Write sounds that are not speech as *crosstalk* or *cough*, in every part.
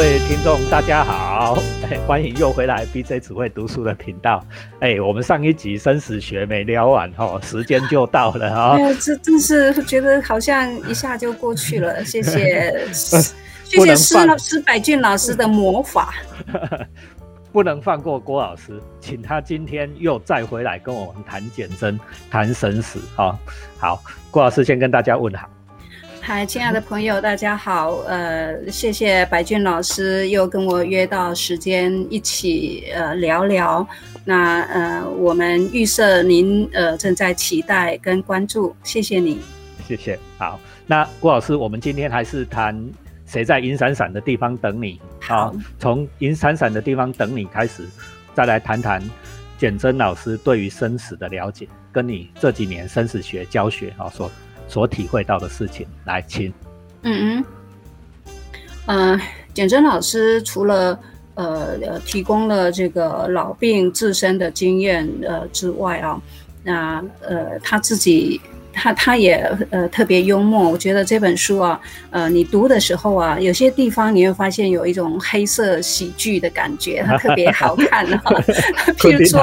位听众，大家好，*laughs* 欢迎又回来 BJ 只会读书的频道。哎，我们上一集生死学没聊完哈，时间就到了哈。哎呀，*laughs* 这真是觉得好像一下就过去了。*laughs* 谢谢，谢谢施老施百俊老师的魔法。不能放过郭老师，请他今天又再回来跟我们谈减真、谈生死。哦，好，郭老师先跟大家问好。嗨，亲爱的朋友，大家好。呃，谢谢白俊老师又跟我约到时间一起呃聊聊。那呃，我们预设您呃正在期待跟关注，谢谢你。谢谢。好，那郭老师，我们今天还是谈谁在银闪闪的地方等你。好，从银闪闪的地方等你开始，再来谈谈简真老师对于生死的了解，跟你这几年生死学教学啊所。所体会到的事情，来，亲。嗯嗯，呃，简真老师除了呃呃提供了这个老病自身的经验呃之外啊，那呃他自己。他他也呃特别幽默，我觉得这本书啊，呃，你读的时候啊，有些地方你会发现有一种黑色喜剧的感觉，它特别好看哈。*laughs* *laughs* 譬如说，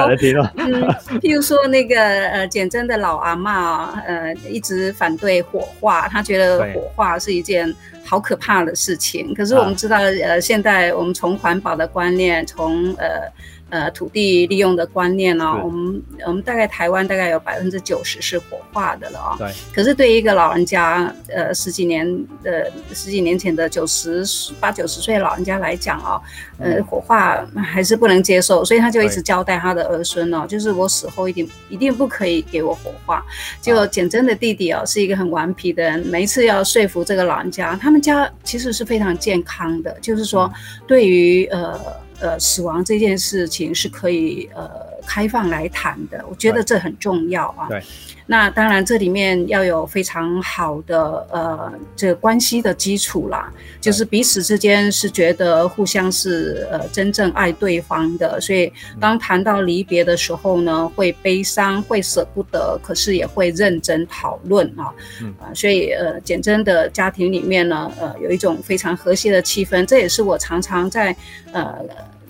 嗯，譬如说那个呃简真的老阿妈，呃，一直反对火化，他觉得火化是一件好可怕的事情。可是我们知道，呃，现在我们从环保的观念，从呃。呃，土地利用的观念呢，我们我们大概台湾大概有百分之九十是火化的了啊。对。可是对于一个老人家，呃，十几年的十几年前的九十八九十岁老人家来讲啊，呃，火化还是不能接受，所以他就一直交代他的儿孙哦，就是我死后一定一定不可以给我火化。就简真的弟弟哦，是一个很顽皮的人，每一次要说服这个老人家，他们家其实是非常健康的，就是说对于呃。呃，死亡这件事情是可以呃开放来谈的，我觉得这很重要啊。对。那当然，这里面要有非常好的呃这个关系的基础啦，就是彼此之间是觉得互相是呃真正爱对方的，所以当谈到离别的时候呢，会悲伤，会舍不得，可是也会认真讨论啊。嗯。啊，所以呃简真的家庭里面呢，呃有一种非常和谐的气氛，这也是我常常在呃。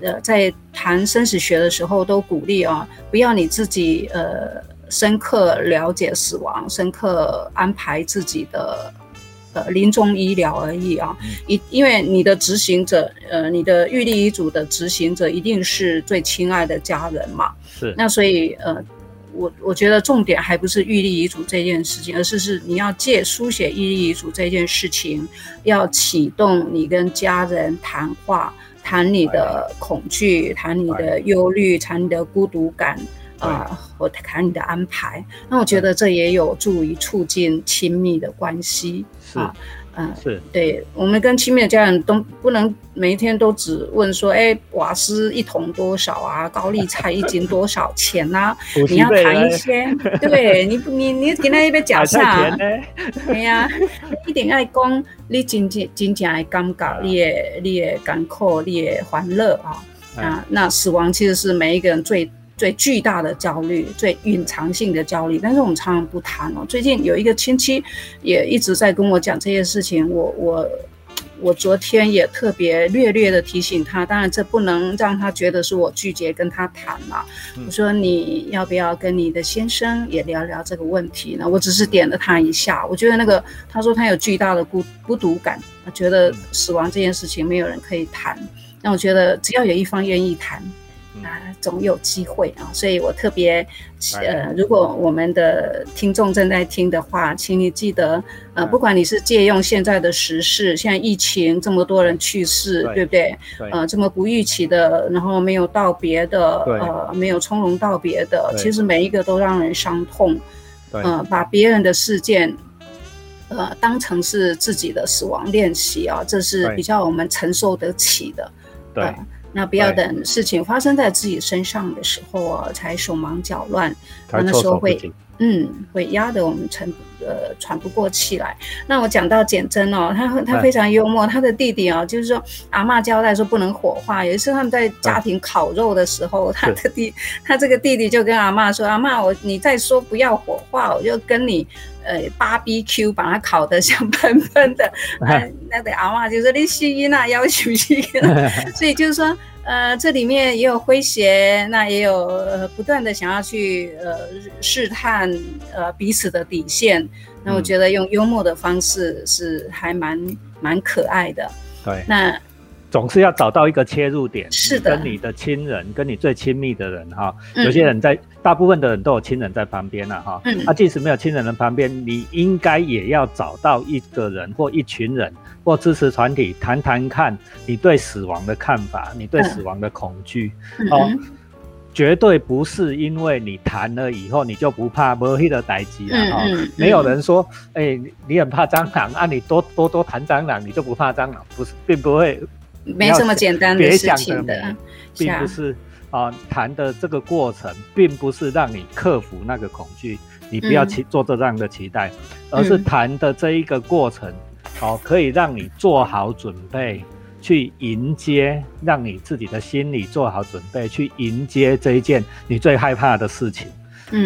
呃，在谈生死学的时候，都鼓励啊，不要你自己呃深刻了解死亡，深刻安排自己的呃临终医疗而已啊。因因为你的执行者，呃，你的预立遗嘱的执行者一定是最亲爱的家人嘛。是。那所以呃，我我觉得重点还不是预立遗嘱这件事情，而是是你要借书写预立遗嘱这件事情，要启动你跟家人谈话。谈你的恐惧，谈你的忧虑，谈你的孤独感啊，我谈你的安排。那我觉得这也有助于促进亲密的关系啊。嗯，是对，我们跟亲密的家人都不能每一天都只问说，哎，瓦斯一桶多少啊？高丽菜一斤多少钱啊？你要谈一些，对你，你你今天一杯假菜，对呀，一定要讲你真正真正的感觉，你的你的艰苦，你的欢乐啊啊！那死亡其实是每一个人最。最巨大的焦虑，最隐藏性的焦虑，但是我们常常不谈哦。最近有一个亲戚也一直在跟我讲这些事情，我我我昨天也特别略略的提醒他，当然这不能让他觉得是我拒绝跟他谈嘛。我说你要不要跟你的先生也聊聊这个问题呢？我只是点了他一下，我觉得那个他说他有巨大的孤孤独感，他觉得死亡这件事情没有人可以谈，那我觉得只要有一方愿意谈。啊，总有机会啊，所以我特别，呃，如果我们的听众正在听的话，请你记得，呃，不管你是借用现在的时事，现在疫情这么多人去世，对。不对？呃，这么不预期的，然后没有道别的，呃，没有从容道别的，其实每一个都让人伤痛。呃，把别人的事件，呃，当成是自己的死亡练习啊，这是比较我们承受得起的。对。那不要等事情发生在自己身上的时候啊，才手忙脚乱，那时候会，嗯，会压得我们喘呃呃喘不过气来。那我讲到简真哦，他他非常幽默，他的弟弟哦，就是说阿妈交代说不能火化，有一次他们在家庭烤肉的时候，他的弟他这个弟弟就跟阿妈说：“阿妈，我你再说不要火化，我就跟你。”呃，芭比 Q 把它烤得香喷喷的，那得 *laughs* 阿妈就说你吸音啊，要求吸音，所以就是说，呃，这里面也有诙谐，那也有呃不断的想要去呃试探呃彼此的底线，那我觉得用幽默的方式是还蛮蛮可爱的。对，那。总是要找到一个切入点，是的，跟你的亲人，跟你最亲密的人哈，有些人在，大部分的人都有亲人在旁边了哈，嗯，啊，即使没有亲人的旁边，你应该也要找到一个人或一群人或支持团体谈谈看你对死亡的看法，你对死亡的恐惧，哦，绝对不是因为你谈了以后你就不怕没黑的代击了哈，没有人说，哎，你很怕蟑螂啊，你多多多谈蟑螂，你就不怕蟑螂，不是，并不会。没这么简单的事情的，并不是啊，谈的这个过程，并不是让你克服那个恐惧，你不要期做这样的期待，而是谈的这一个过程，哦，可以让你做好准备去迎接，让你自己的心理做好准备去迎接这一件你最害怕的事情。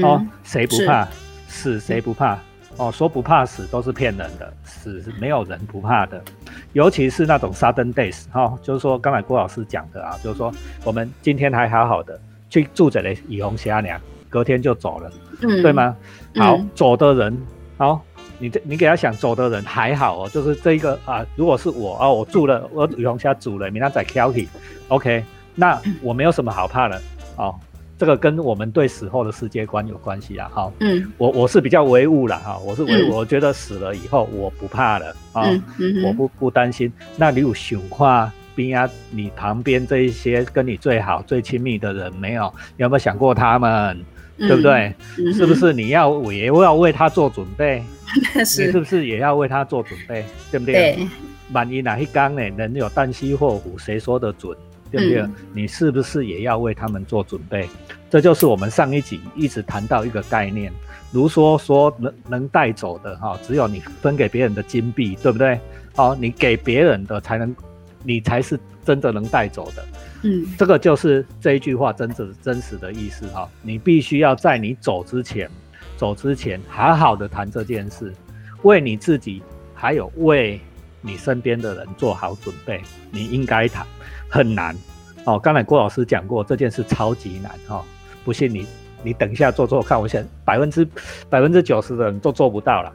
哦，谁不怕死？谁不怕？哦，说不怕死都是骗人的，死是没有人不怕的，尤其是那种 sudden days 哈，就是说刚才郭老师讲的啊，就是说我们今天还好好的去住着嘞以红霞娘，隔天就走了，嗯，对吗？好，走的人，好，你这你给他想走的人还好哦，就是这一个啊，如果是我啊，我住了，我以红霞住了，明天再 kill o k 那我没有什么好怕的，哦。这个跟我们对死后的世界观有关系啊，哈，嗯，我我是比较唯物了哈，我是唯，我觉得死了以后我不怕了啊，我不不担心。那你有想话边啊，你旁边这一些跟你最好最亲密的人没有？有没有想过他们？对不对？是不是你要也要为他做准备？*laughs* 你是不是也要为他做准备？对不对？对。万一哪一缸呢？人有旦夕祸福，谁说的准？对不对？你是不是也要为他们做准备？这就是我们上一集一直谈到一个概念，如说说能能带走的哈，只有你分给别人的金币，对不对？哦，你给别人的才能，你才是真的能带走的。嗯，这个就是这一句话真正真实的意思哈。你必须要在你走之前，走之前好好的谈这件事，为你自己还有为你身边的人做好准备。你应该谈。很难哦，刚才郭老师讲过这件事超级难哈，不信你你等一下做做看，我想百分之百分之九十的人都做不到了，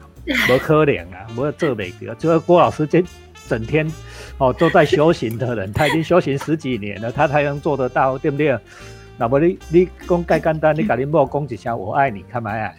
不可怜啊，我这每个就是郭老师这整天哦都在修行的人，他已经修行十几年了，他才能做得到，对不对？那么你你讲盖简单，你赶紧莫讲一声我爱你，看嘛呀？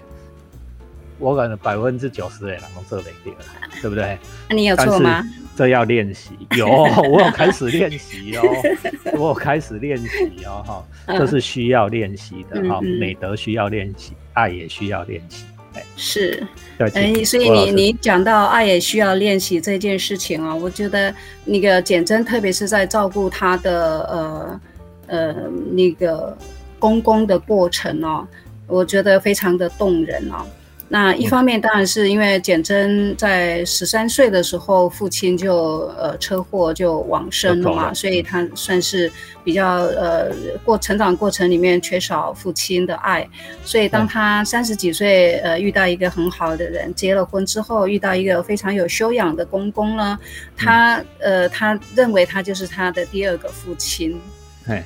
我感觉百分之九十的人都做不到，*laughs* 对不对？那你有错吗？这要练习，*laughs* 有我有开始练习哦，*laughs* 我有开始练习哦，哈，这是需要练习的哈，美德需要练习，爱也需要练习，哎，是，哎，所以你你讲到爱也需要练习这件事情啊，我觉得那个简真，特别是在照顾他的呃呃那个公公的过程哦，我觉得非常的动人哦。那一方面当然是因为简真在十三岁的时候，父亲就呃车祸就往生了嘛，所以他算是比较呃过成长过程里面缺少父亲的爱，所以当他三十几岁呃遇到一个很好的人，结了婚之后遇到一个非常有修养的公公呢，他呃他认为他就是他的第二个父亲，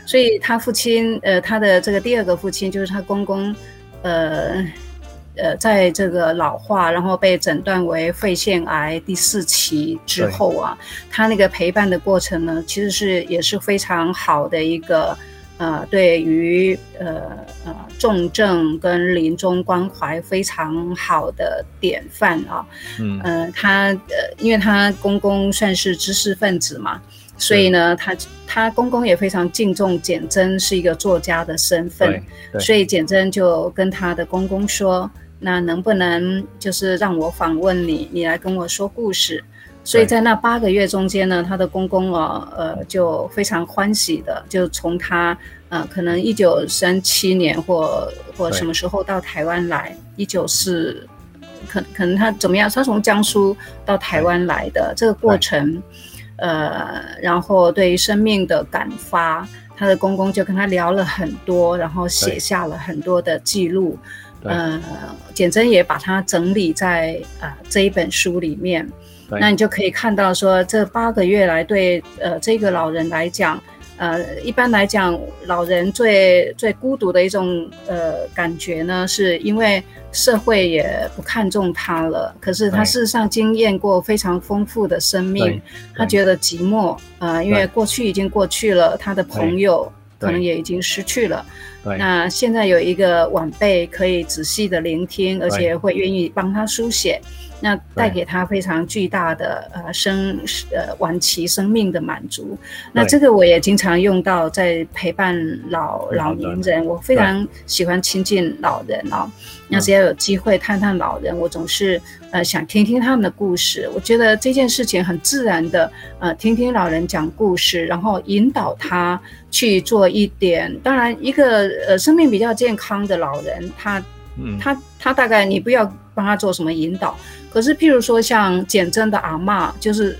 所以他父亲呃他的这个第二个父亲就是他公公呃。呃，在这个老化，然后被诊断为肺腺癌第四期之后啊，他那个陪伴的过程呢，其实是也是非常好的一个呃，对于呃呃重症跟临终关怀非常好的典范啊。嗯，呃，他呃，因为他公公算是知识分子嘛，所以呢，他他公公也非常敬重简真是一个作家的身份，所以简真就跟他的公公说。那能不能就是让我访问你，你来跟我说故事？所以在那八个月中间呢，他的公公哦，呃，就非常欢喜的，就从他呃，可能一九三七年或或什么时候到台湾来，一九四可可能他怎么样？他从江苏到台湾来的这个过程，呃，然后对于生命的感发，他的公公就跟他聊了很多，然后写下了很多的记录。呃，简真也把它整理在啊这一本书里面。那你就可以看到说，这八个月来对呃这个老人来讲。呃，一般来讲，老人最最孤独的一种呃感觉呢，是因为社会也不看重他了。可是他事实上经验过非常丰富的生命，他觉得寂寞呃，因为过去已经过去了，他的朋友可能也已经失去了。那现在有一个晚辈可以仔细的聆听，而且会愿意帮他书写。那带给他非常巨大的呃生呃晚期生命的满足，那这个我也经常用到在陪伴老老年人，我非常喜欢亲近老人哦。那只要有机会探探老人，我总是呃想听听他们的故事。我觉得这件事情很自然的呃听听老人讲故事，然后引导他去做一点。当然，一个呃生命比较健康的老人，他他他大概你不要帮他做什么引导。可是，譬如说像简真的阿妈，就是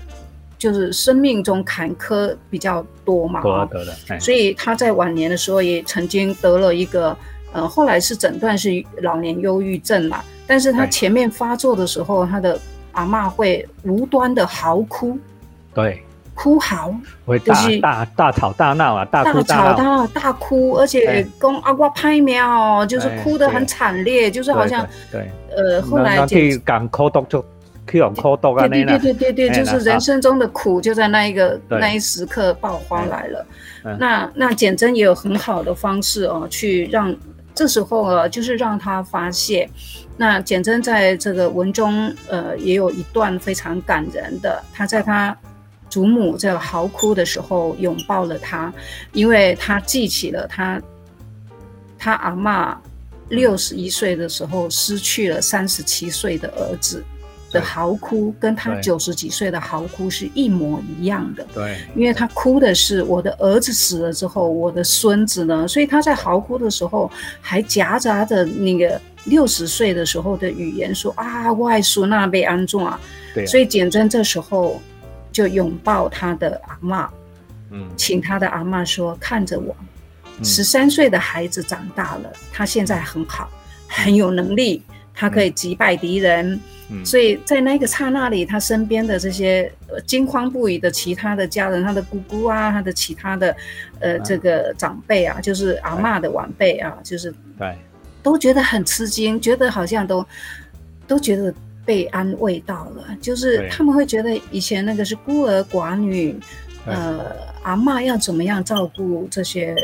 就是生命中坎坷比较多嘛，得的，所以他在晚年的时候也曾经得了一个，呃，后来是诊断是老年忧郁症嘛。但是他前面发作的时候，他的阿妈会无端的嚎哭，对。哭嚎，会大大大吵大闹啊，大哭大闹，大哭，而且跟阿瓜拍苗，就是哭得很惨烈，就是好像对，呃，后来去讲哭毒就去用哭毒啊，对对对对对，就是人生中的苦就在那一个那一时刻爆发来了。那那简真也有很好的方式哦，去让这时候啊，就是让他发泄。那简真在这个文中呃，也有一段非常感人的，他在他。祖母在嚎哭的时候拥抱了他，因为他记起了他，他阿妈六十一岁的时候失去了三十七岁的儿子的嚎哭，跟他九十几岁的嚎哭是一模一样的。对，因为他哭的是我的儿子死了之后，我的孙子呢，所以他在嚎哭的时候还夹杂着那个六十岁的时候的语言，说啊，外孙那被安葬啊。对，所以简真这时候。就拥抱他的阿妈，嗯，请他的阿妈说：“看着我，十三岁的孩子长大了，他现在很好，很有能力，他可以击败敌人。所以在那个刹那里，他身边的这些惊慌不已的其他的家人，他的姑姑啊，他的其他的呃这个长辈啊，就是阿妈的晚辈啊，就是对，都觉得很吃惊，觉得好像都都觉得。”被安慰到了，就是他们会觉得以前那个是孤儿寡女，呃，阿妈要怎么样照顾这些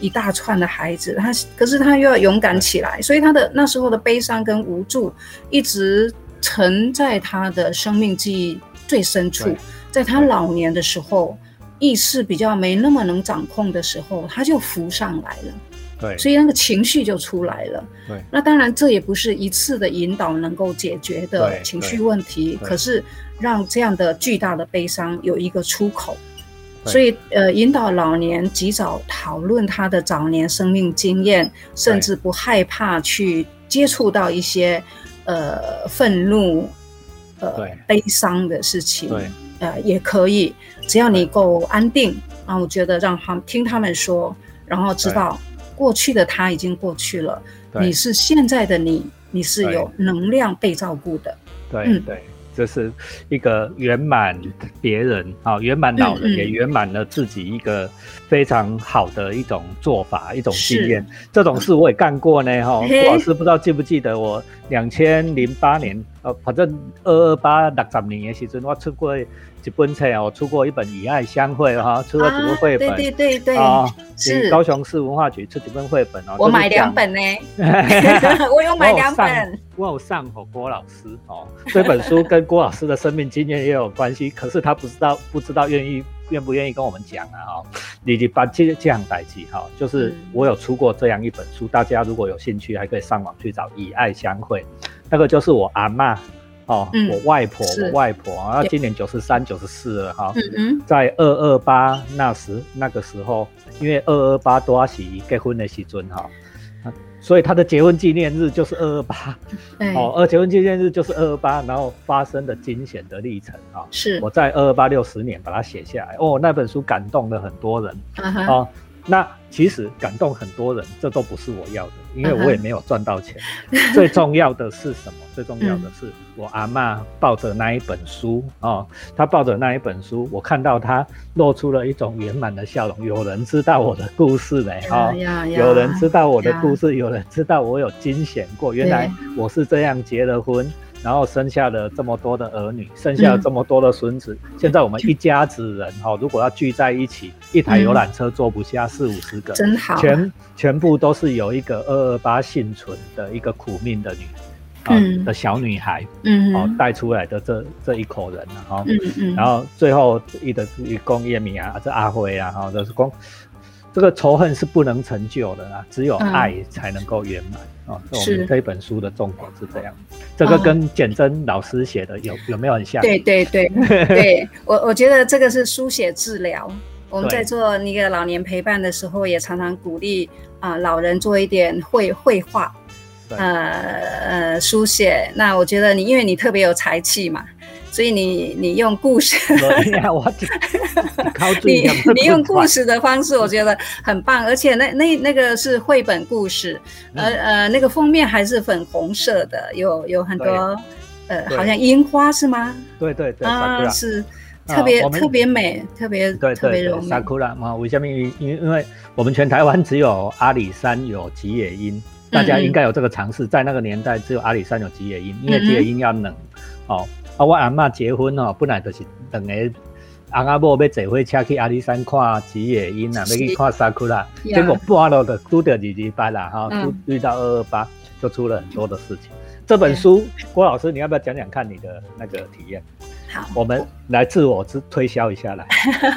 一大串的孩子？他可是他又要勇敢起来，所以他的那时候的悲伤跟无助一直沉在他的生命记忆最深处。在他老年的时候，意识比较没那么能掌控的时候，他就浮上来了。对，所以那个情绪就出来了。对，那当然这也不是一次的引导能够解决的情绪问题，可是让这样的巨大的悲伤有一个出口。所以，呃，引导老年及早讨论他的早年生命经验，甚至不害怕去接触到一些呃愤怒、呃悲伤的事情。呃，也可以，只要你够安定啊，我觉得让他们听他们说，然后知道。过去的他已经过去了，你是现在的你，你是有能量被照顾的。对对，这是一个圆满别人啊，圆满老人也圆满了自己一个非常好的一种做法，一种经验。这种事我也干过呢，哈。郭老师不知道记不记得我两千零八年，呃，反正二二八六十年的时阵，我出过。一本册啊，我出过一本《以爱相会》哈，出过几部绘本，对对对对，啊，是高雄市文化局出几本绘本哦。我买两本呢，*laughs* 我有买两本。我有上和郭老师哦，这本书跟郭老师的生命经验也有关系，可是他不知道不知道愿意愿不愿意跟我们讲啊哈。你你把这这样代记哈，就是我有出过这样一本书，大家如果有兴趣，还可以上网去找《以爱相会》，那个就是我阿妈。哦，我外婆，我外婆啊，今年九十三、九十四了哈。在二二八那时那个时候，因为二二八多喜结婚的时阵哈，所以他的结婚纪念日就是二二八，哦，而结婚纪念日就是二二八，然后发生的惊险的历程啊，是。我在二二八六十年把它写下来，哦，那本书感动了很多人，啊。那其实感动很多人，这都不是我要的，因为我也没有赚到钱。最重要的是什么？最重要的是我阿妈抱着那一本书哦，她抱着那一本书，我看到她露出了一种圆满的笑容。有人知道我的故事嘞，哈，有人知道我的故事，有人知道我有惊险过，原来我是这样结了婚。然后生下了这么多的儿女，生下了这么多的孙子。现在我们一家子人哈，如果要聚在一起，一台游览车坐不下四五十个，真好。全全部都是有一个二二八幸存的一个苦命的女，啊的小女孩，嗯，哦带出来的这这一口人哈，嗯嗯。然后最后一的一公叶米啊，这阿辉啊，哈，都是公。这个仇恨是不能成就的啦，只有爱才能够圆满啊。是这一本书的重点是这样。这个跟简真老师写的有有没有很像？对对对 *laughs* 对，我我觉得这个是书写治疗。我们在做那个老年陪伴的时候，也常常鼓励啊老人做一点绘绘画，呃呃书写。那我觉得你因为你特别有才气嘛。所以你你用故事，*laughs* 你你用故事的方式，我觉得很棒，而且那那那个是绘本故事，呃呃，那个封面还是粉红色的，有有很多呃，好像樱花是吗？对对对，啊是特别特别美，特别对特别柔美。库拉嘛，为什么？因因因为我们全台湾只有阿里山有吉野樱，大家应该有这个尝试，在那个年代只有阿里山有吉野樱，因为吉野樱要冷，哦。啊，我阿嬷结婚哦，本来就是两个阿阿婆要坐火车去阿里山看吉野樱啊，要去看沙库拉，结果半路的拄到二二八啦，哈，遇到二二八，就出了很多的事情。这本书，郭老师，你要不要讲讲看你的那个体验？好，我们来自我之推销一下来。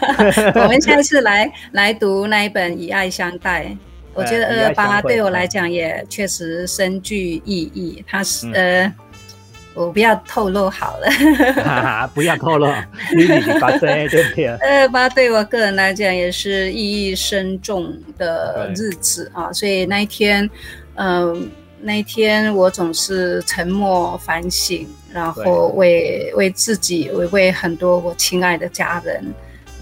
*laughs* 我们下次来来读那一本《以爱相待》，我觉得二二八对我来讲也确实深具意义。它是呃。我不要透露好了，*laughs* 不要透露，你你把这对不对？*laughs* 二八对我个人来讲也是意义深重的日子啊，所以那一天，嗯，那一天我总是沉默反省，然后为为自己，为为很多我亲爱的家人，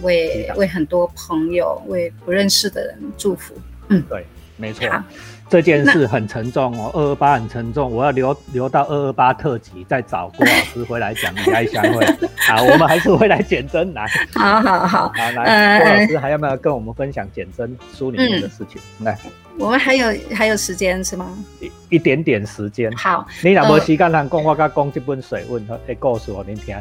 为为很多朋友，为不认识的人祝福。嗯，对，没错。这件事很沉重哦，二二八很沉重，我要留留到二二八特辑再找郭老师回来讲爱相会。*laughs* 好，我们还是回来减真来。好好好，好来，郭老师还要不要跟我们分享减真书里面的事情？来。我们还有还有时间是吗？一一点点时间。好，你若无时间通讲，我甲讲这本水问的故事，我您听。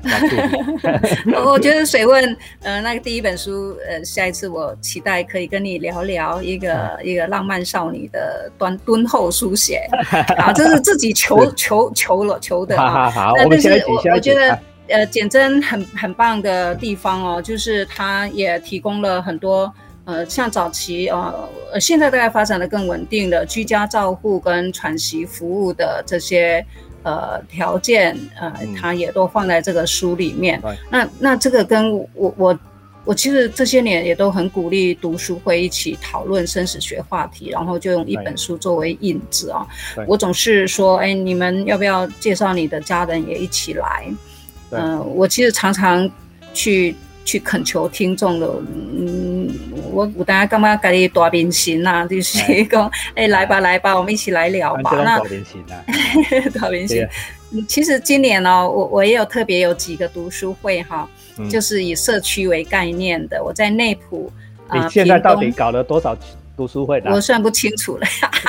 *laughs* 我觉得水问，呃，那个第一本书，呃，下一次我期待可以跟你聊聊一个 *laughs* 一个浪漫少女的敦敦厚书写。*laughs* 啊，这是自己求求求了求的。好好好，我们下一我觉得，呃，简真很很棒的地方哦，就是他也提供了很多。呃，像早期呃，现在大概发展的更稳定的居家照护跟喘息服务的这些呃条件，呃，它也都放在这个书里面。那那这个跟我我我其实这些年也都很鼓励读书会一起讨论生死学话题，然后就用一本书作为引子啊。我总是说，哎，你们要不要介绍你的家人也一起来？嗯，我其实常常去。去恳求听众的，嗯，我我大家干嘛跟你大明星呐？就是讲，哎，来吧来吧，我们一起来聊吧。那大明星啊，*laughs* 大明星。其实今年呢，我我也有特别有几个读书会哈，就是以社区为概念的。我在内埔啊，你现在到底搞了多少？读书会，我算不清楚了。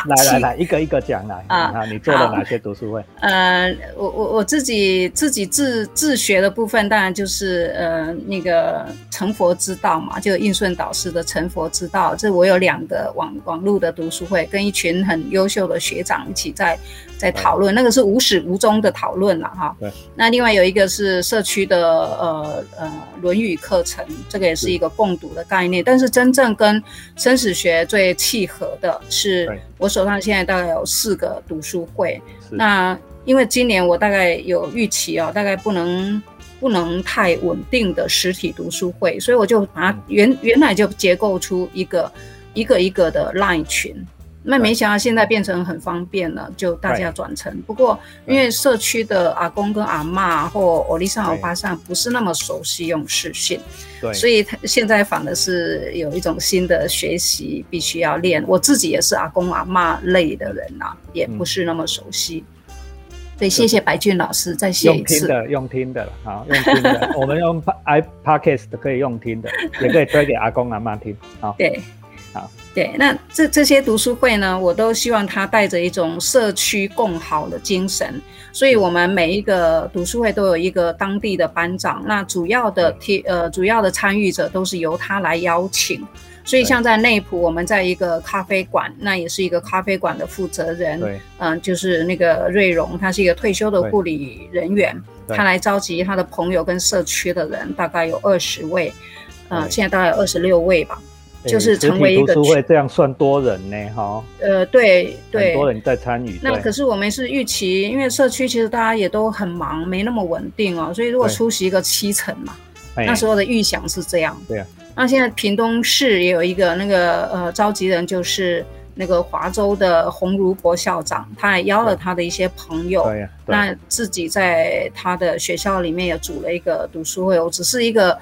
来来来，一个一个讲来啊！你做了哪些读书会？呃，我我我自己自己自自学的部分，当然就是呃那个成佛之道嘛，就应顺导师的成佛之道。这我有两个网网络的读书会，跟一群很优秀的学长一起在。在讨论那个是无始无终的讨论了哈。对。那另外有一个是社区的呃呃《论语》课程，这个也是一个共读的概念。但是真正跟生死学最契合的是，我手上现在大概有四个读书会。那因为今年我大概有预期哦，大概不能不能太稳定的实体读书会，所以我就把它原原来就结构出一个一个一个的 line 群。那没想到现在变成很方便了，就大家转成。不过因为社区的阿公跟阿妈或欧丽莎欧巴桑不是那么熟悉用视讯，对，所以他现在反而是有一种新的学习必须要练。我自己也是阿公阿妈类的人呐，也不是那么熟悉。对，谢谢白俊老师，再谢一次。用听的，用听的，好，用听的。我们用 i podcast 可以用听的，也可以推给阿公阿妈听。好，*laughs* 对，好，对。那这这些读书会呢，我都希望他带着一种社区共好的精神。所以，我们每一个读书会都有一个当地的班长，那主要的提呃主要的参与者都是由他来邀请。所以，像在内埔，我们在一个咖啡馆，那也是一个咖啡馆的负责人，嗯，就是那个瑞荣，他是一个退休的护理人员，他来召集他的朋友跟社区的人，大概有二十位，呃，现在大概有二十六位吧，就是成为一个读书会，这样算多人呢，哈，呃，对对，很多人在参与。那可是我们是预期，因为社区其实大家也都很忙，没那么稳定哦，所以如果出席一个七成嘛，那时候的预想是这样，对啊。那现在屏东市也有一个那个呃召集人，就是那个华州的洪如博校长，他还邀了他的一些朋友，那自己在他的学校里面也组了一个读书会。我只是一个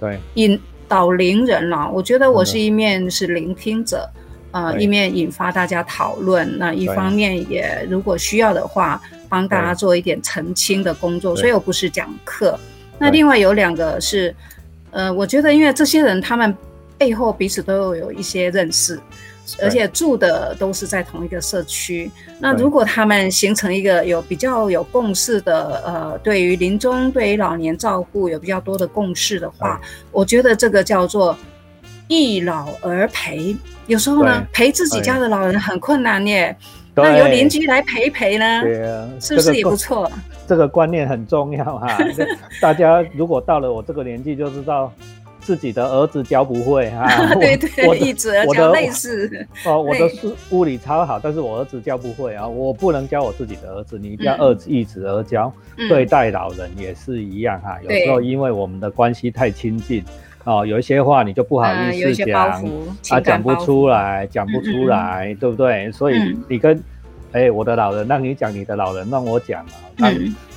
对引导聆人了，我觉得我是一面是聆听者，呃，一面引发大家讨论，那一方面也如果需要的话，帮大家做一点澄清的工作。所以我不是讲课。那另外有两个是。呃，我觉得因为这些人他们背后彼此都有一些认识，而且住的都是在同一个社区。那如果他们形成一个有比较有共识的，呃，对于临终、对于老年照顾有比较多的共识的话，我觉得这个叫做一老而陪。有时候呢，陪自己家的老人很困难耶，那由邻居来陪陪呢，对啊，是不是也不错？这个观念很重要哈，大家如果到了我这个年纪，就知道自己的儿子教不会 *laughs* 哈。对对，一直教类似。*laughs* 哦，我的是物理超好，但是我儿子教不会啊，我不能教我自己的儿子，你一定要二一子而教。对待老人也是一样哈，有时候因为我们的关系太亲近，哦，有一些话你就不好意思讲，啊，讲不出来，讲不出来，对不对？所以你跟。哎，我的老人让你讲，你的老人让我讲啊。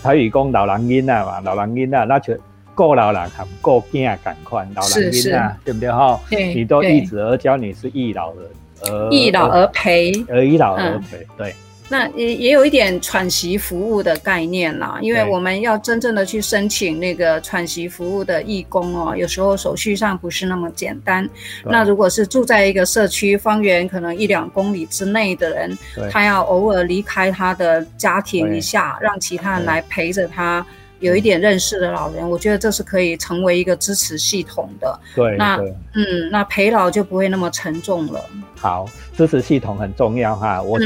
台语讲老人音啊嘛，老人音啊，那就够老人和够囝赶快，老人音啊，对不对？哈？你都一子而教，你是一老人，而一老而陪，而一老而陪，对。那也也有一点喘息服务的概念啦，因为我们要真正的去申请那个喘息服务的义工哦，有时候手续上不是那么简单。那如果是住在一个社区方圆可能一两公里之内的人，他要偶尔离开他的家庭一下，让其他人来陪着他，有一点认识的老人，我觉得这是可以成为一个支持系统的。对，那嗯，那陪老就不会那么沉重了。好，支持系统很重要哈，我。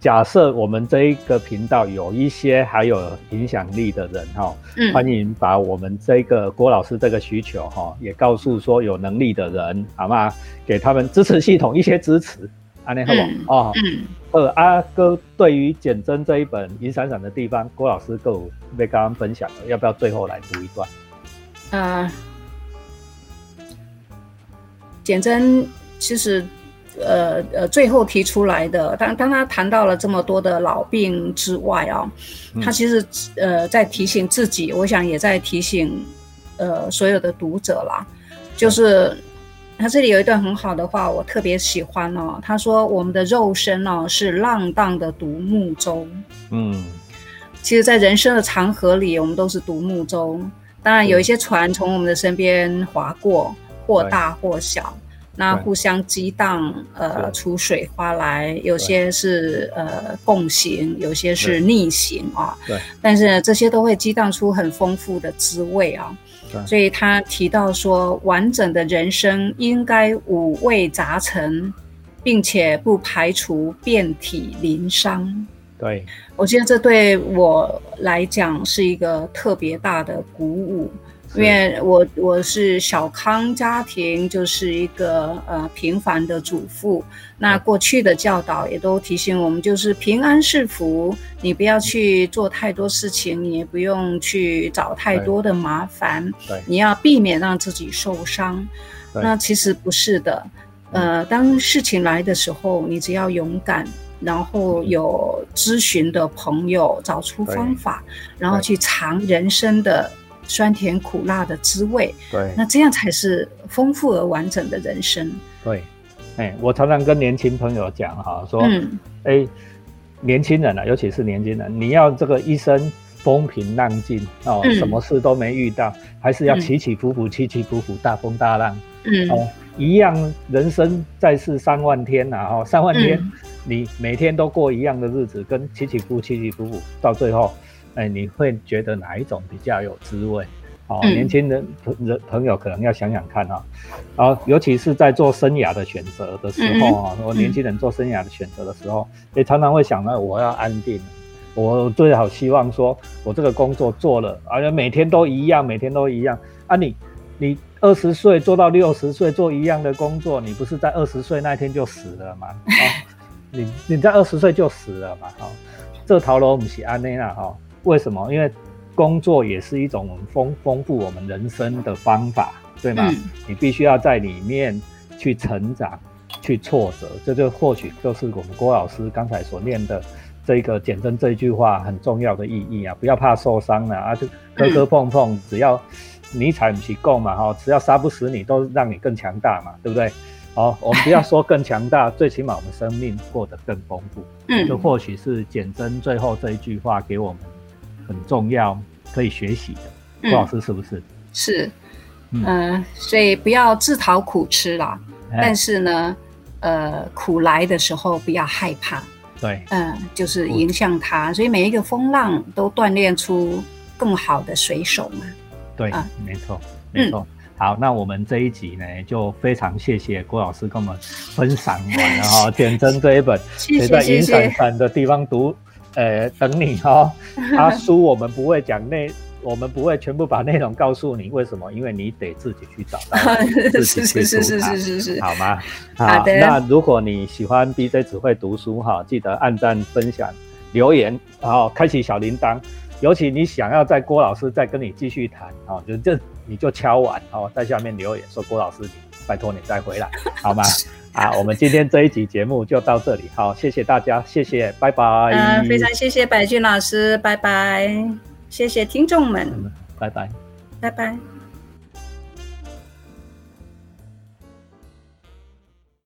假设我们这一个频道有一些还有影响力的人哈，欢迎把我们这个郭老师这个需求哈，也告诉说有能力的人，好吗？给他们支持系统一些支持，安利好不？哦，呃，阿哥对于简真这一本银闪闪的地方，郭老师够被刚刚分享了，要不要最后来读一段？呃，简真其实。呃呃，最后提出来的，当当他谈到了这么多的老病之外啊，他其实呃在提醒自己，我想也在提醒呃所有的读者啦，就是他这里有一段很好的话，我特别喜欢哦。他说：“我们的肉身哦是浪荡的独木舟。”嗯，其实，在人生的长河里，我们都是独木舟。当然，有一些船从我们的身边划过，或大或小。那互相激荡，呃，出水花来，有些是呃共行，有些是逆行啊。对。但是这些都会激荡出很丰富的滋味啊。对。所以他提到说，完整的人生应该五味杂陈，并且不排除遍体鳞伤。对。我觉得这对我来讲是一个特别大的鼓舞。因为我我是小康家庭，就是一个呃平凡的主妇。那过去的教导也都提醒我们，就是平安是福，你不要去做太多事情，你也不用去找太多的麻烦。你要避免让自己受伤。那其实不是的，呃，当事情来的时候，你只要勇敢，然后有咨询的朋友，找出方法，然后去尝人生的酸甜苦辣的滋味。对，那这样才是丰富而完整的人生。对，哎，我常常跟年轻朋友讲哈，说，哎，年轻人啊，尤其是年轻人，你要这个一生风平浪静哦，什么事都没遇到，还是要起起伏伏，起起伏伏，大风大浪。嗯，哦，一样，人生在世三万天呐，哦，三万天，你每天都过一样的日子，跟起起伏起起伏伏，到最后，哎，你会觉得哪一种比较有滋味？哦，年轻人朋人朋友可能要想想看啊，啊，尤其是在做生涯的选择的时候啊，我年轻人做生涯的选择的时候，也常常会想到我要安定，我最好希望说我这个工作做了，而且每天都一样，每天都一样啊，你你。二十岁做到六十岁做一样的工作，你不是在二十岁那天就死了吗？啊，*laughs* 你你在二十岁就死了嘛？哈，这套路不是安内啦哈？为什么？因为工作也是一种丰丰富我们人生的方法，对吗？你必须要在里面去成长，去挫折，这就或许就是我们郭老师刚才所念的这个简真这句话很重要的意义啊！不要怕受伤了啊，就磕磕碰碰，只要。你踩不起够嘛？哈，只要杀不死你，都让你更强大嘛，对不对？好，我们不要说更强大，*laughs* 最起码我们生命过得更丰富。嗯，这或许是简真最后这一句话给我们很重要可以学习的。郭老师是不是？是，嗯，所以不要自讨苦吃啦。但是呢，呃，苦来的时候不要害怕。对，嗯，就是迎向它。所以每一个风浪都锻炼出更好的水手嘛。对，没错，没错。好，那我们这一集呢，就非常谢谢郭老师跟我们分享完了 *laughs* 哈，简真这一本，谢在银闪闪的地方读，呃，等你哦。*laughs* 他书我们不会讲内，我们不会全部把内容告诉你，为什么？因为你得自己去找到，*laughs* 自己去读它，好吗？好的。那如果你喜欢 BJ 只会读书哈，记得按赞、分享、留言，然后开启小铃铛。尤其你想要在郭老师再跟你继续谈哦，就这你就敲完哦，在下面留言说郭老师，拜托你再回来好吗？*laughs* *laughs* 啊，我们今天这一集节目就到这里，好，谢谢大家，谢谢，拜拜。嗯，非常谢谢白俊老师，拜拜，谢谢听众们，拜拜，拜拜。